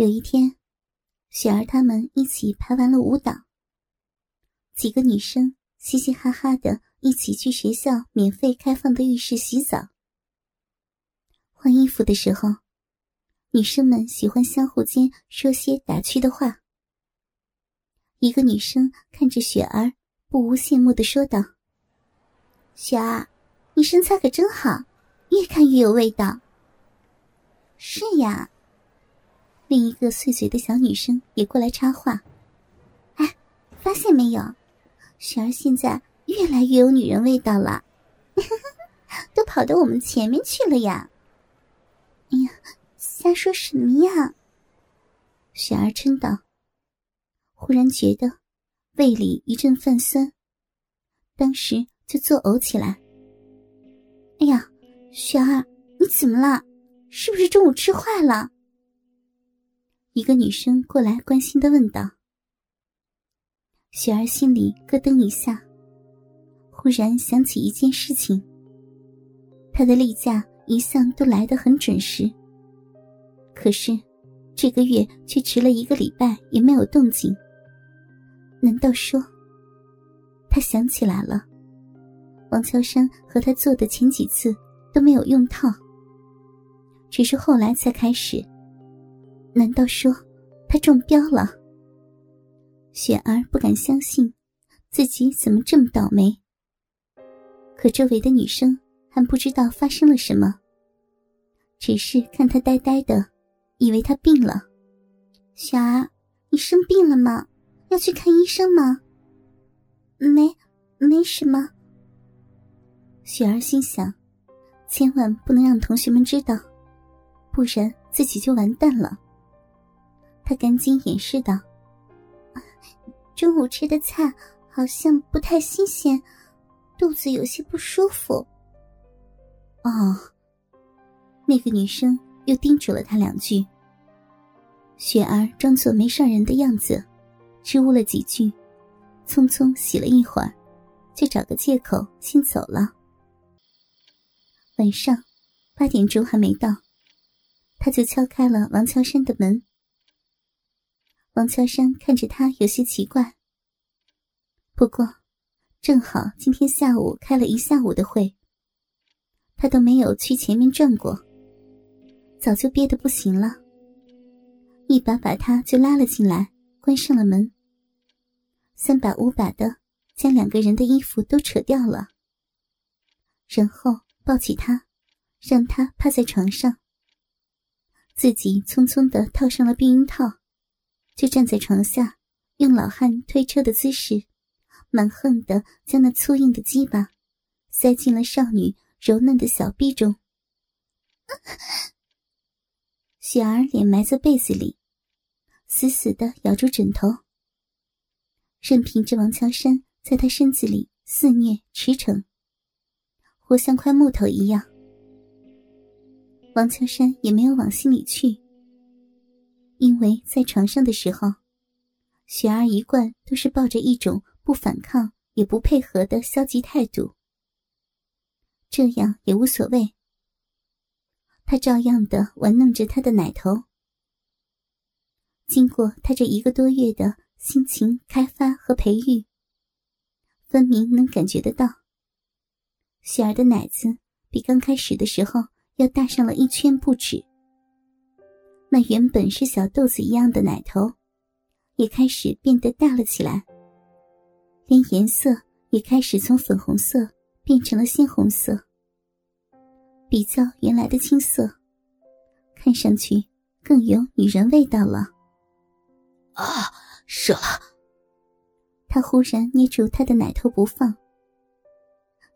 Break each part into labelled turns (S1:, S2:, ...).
S1: 有一天，雪儿他们一起排完了舞蹈，几个女生嘻嘻哈哈的一起去学校免费开放的浴室洗澡。换衣服的时候，女生们喜欢相互间说些打趣的话。一个女生看着雪儿，不无羡慕的说道：“雪儿，你身材可真好，越看越有味道。”是呀。另一个碎嘴的小女生也过来插话：“哎，发现没有，雪儿现在越来越有女人味道了，都跑到我们前面去了呀！”哎呀，瞎说什么呀？雪儿嗔道。忽然觉得胃里一阵泛酸，当时就作呕起来。哎呀，雪儿，你怎么了？是不是中午吃坏了？一个女生过来关心的问道。雪儿心里咯噔一下，忽然想起一件事情。她的例假一向都来得很准时，可是这个月却迟了一个礼拜，也没有动静。难道说？她想起来了，王乔山和她做的前几次都没有用套，只是后来才开始。难道说他中标了？雪儿不敢相信，自己怎么这么倒霉。可周围的女生还不知道发生了什么，只是看他呆呆的，以为他病了。雪儿，你生病了吗？要去看医生吗？没，没什么。雪儿心想，千万不能让同学们知道，不然自己就完蛋了。他赶紧掩饰道：“中午吃的菜好像不太新鲜，肚子有些不舒服。”哦，那个女生又叮嘱了他两句。雪儿装作没事人的样子，支吾了几句，匆匆洗了一会儿，就找个借口先走了。晚上八点钟还没到，他就敲开了王乔山的门。王乔山看着他有些奇怪，不过正好今天下午开了一下午的会，他都没有去前面转过，早就憋得不行了，一把把他就拉了进来，关上了门，三把五把的将两个人的衣服都扯掉了，然后抱起他，让他趴在床上，自己匆匆的套上了避孕套。就站在床下，用老汉推车的姿势，蛮横的将那粗硬的鸡巴塞进了少女柔嫩的小臂中。雪儿脸埋在被子里，死死的咬住枕头，任凭着王乔山在她身子里肆虐驰骋，活像块木头一样。王乔山也没有往心里去。因为在床上的时候，雪儿一贯都是抱着一种不反抗也不配合的消极态度，这样也无所谓。他照样的玩弄着他的奶头。经过他这一个多月的心情开发和培育，分明能感觉得到，雪儿的奶子比刚开始的时候要大上了一圈不止。那原本是小豆子一样的奶头，也开始变得大了起来，连颜色也开始从粉红色变成了鲜红色，比较原来的青色，看上去更有女人味道了。
S2: 啊，射了！
S1: 他忽然捏住他的奶头不放，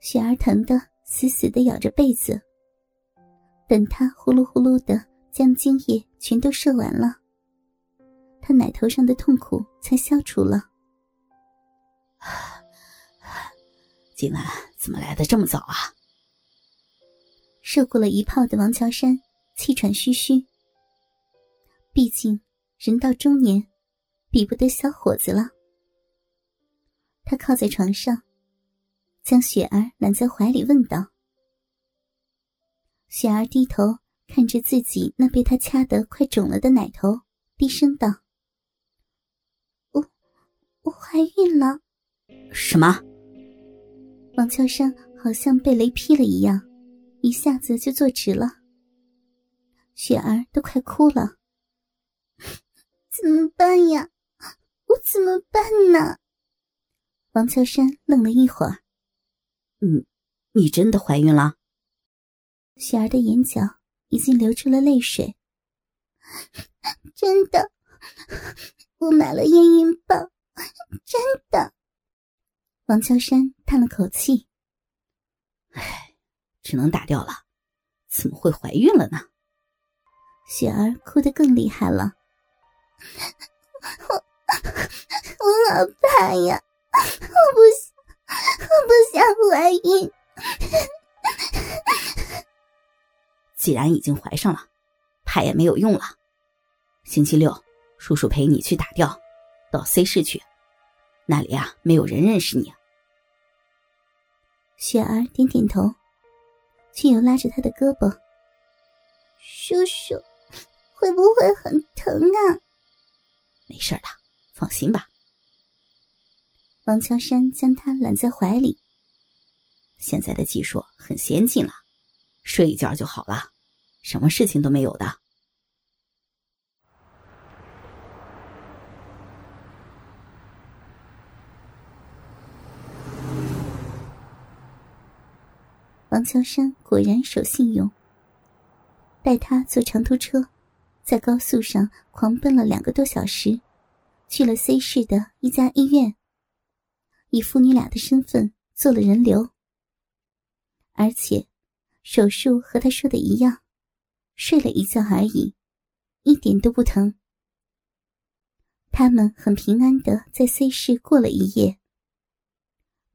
S1: 雪儿疼得死死的咬着被子，等他呼噜呼噜的。将精液全都射完了，他奶头上的痛苦才消除了。
S2: 今晚怎么来的这么早啊？
S1: 射过了一炮的王乔山气喘吁吁。毕竟人到中年，比不得小伙子了。他靠在床上，将雪儿揽在怀里，问道：“雪儿，低头。”看着自己那被他掐得快肿了的奶头，低低声道：“我我怀孕了。”
S2: 什么？
S1: 王乔山好像被雷劈了一样，一下子就坐直了。雪儿都快哭了，怎么办呀？我怎么办呢？王乔山愣了一会儿，
S2: 嗯，你真的怀孕了？
S1: 雪儿的眼角已经流出了泪水。真的，我买了验孕棒，真的。王乔山叹了口气：“
S2: 唉，只能打掉了，怎么会怀孕了呢？”
S1: 雪儿哭得更厉害了。我我好怕呀！我不想，我不想怀孕。
S2: 既然已经怀上了，怕也没有用了。星期六，叔叔陪你去打掉，到 C 市去，那里啊没有人认识你。
S1: 雪儿点点头，却又拉着他的胳膊：“叔叔，会不会很疼啊？”“
S2: 没事的，放心吧。”
S1: 王乔山将他揽在怀里。
S2: 现在的技术很先进了，睡一觉就好了，什么事情都没有的。
S1: 王乔山果然守信用，带他坐长途车，在高速上狂奔了两个多小时，去了 C 市的一家医院。以父女俩的身份做了人流，而且手术和他说的一样，睡了一觉而已，一点都不疼。他们很平安的在 C 市过了一夜。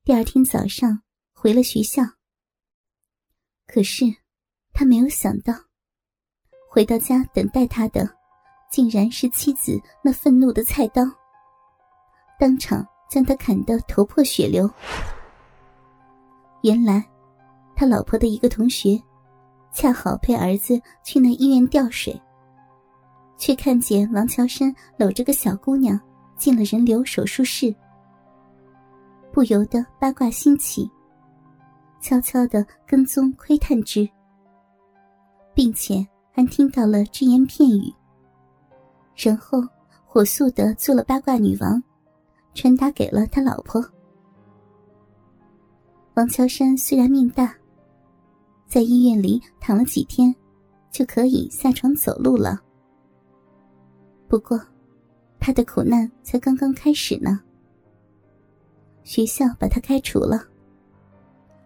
S1: 第二天早上回了学校，可是他没有想到，回到家等待他的，竟然是妻子那愤怒的菜刀，当场。将他砍得头破血流。原来，他老婆的一个同学，恰好陪儿子去那医院吊水，却看见王乔山搂着个小姑娘进了人流手术室，不由得八卦心起，悄悄的跟踪窥探之，并且还听到了只言片语，然后火速的做了八卦女王。传达给了他老婆。王乔山虽然命大，在医院里躺了几天，就可以下床走路了。不过，他的苦难才刚刚开始呢。学校把他开除了，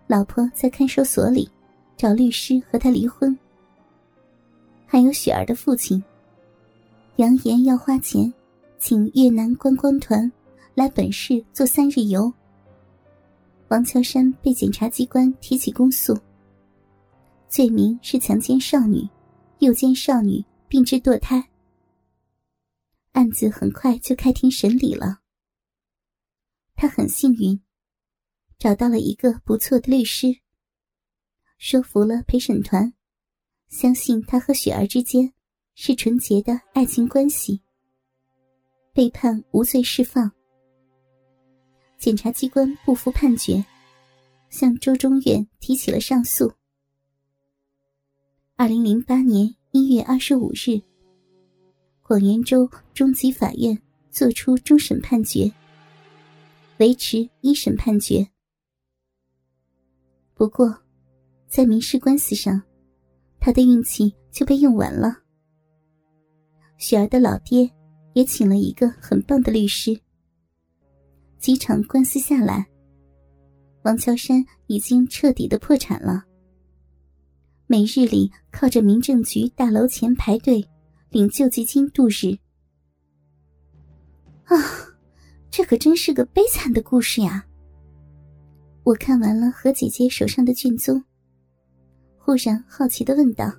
S1: 老婆在看守所里找律师和他离婚。还有雪儿的父亲，扬言要花钱，请越南观光团。来本市做三日游。王乔山被检察机关提起公诉，罪名是强奸少女、诱奸少女并致堕胎。案子很快就开庭审理了。他很幸运，找到了一个不错的律师，说服了陪审团，相信他和雪儿之间是纯洁的爱情关系，被判无罪释放。检察机关不服判决，向州中院提起了上诉。二零零八年一月二十五日，广元州中级法院作出终审判决，维持一审判决。不过，在民事官司上，他的运气就被用完了。雪儿的老爹也请了一个很棒的律师。几场官司下来，王乔山已经彻底的破产了。每日里靠着民政局大楼前排队领救济金度日。啊，这可真是个悲惨的故事呀！我看完了何姐姐手上的卷宗，忽然好奇的问道：“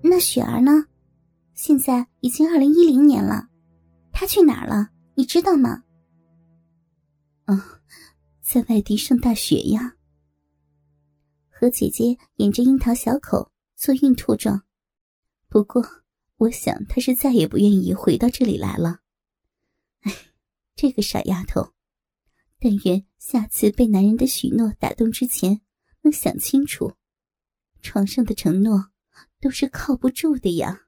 S1: 那雪儿呢？现在已经二零一零年了，她去哪儿了？你知道吗？”
S2: 啊，在外地上大学呀。
S1: 和姐姐引着樱桃小口做孕吐状，不过我想她是再也不愿意回到这里来了。哎，这个傻丫头，但愿下次被男人的许诺打动之前，能想清楚，床上的承诺都是靠不住的呀。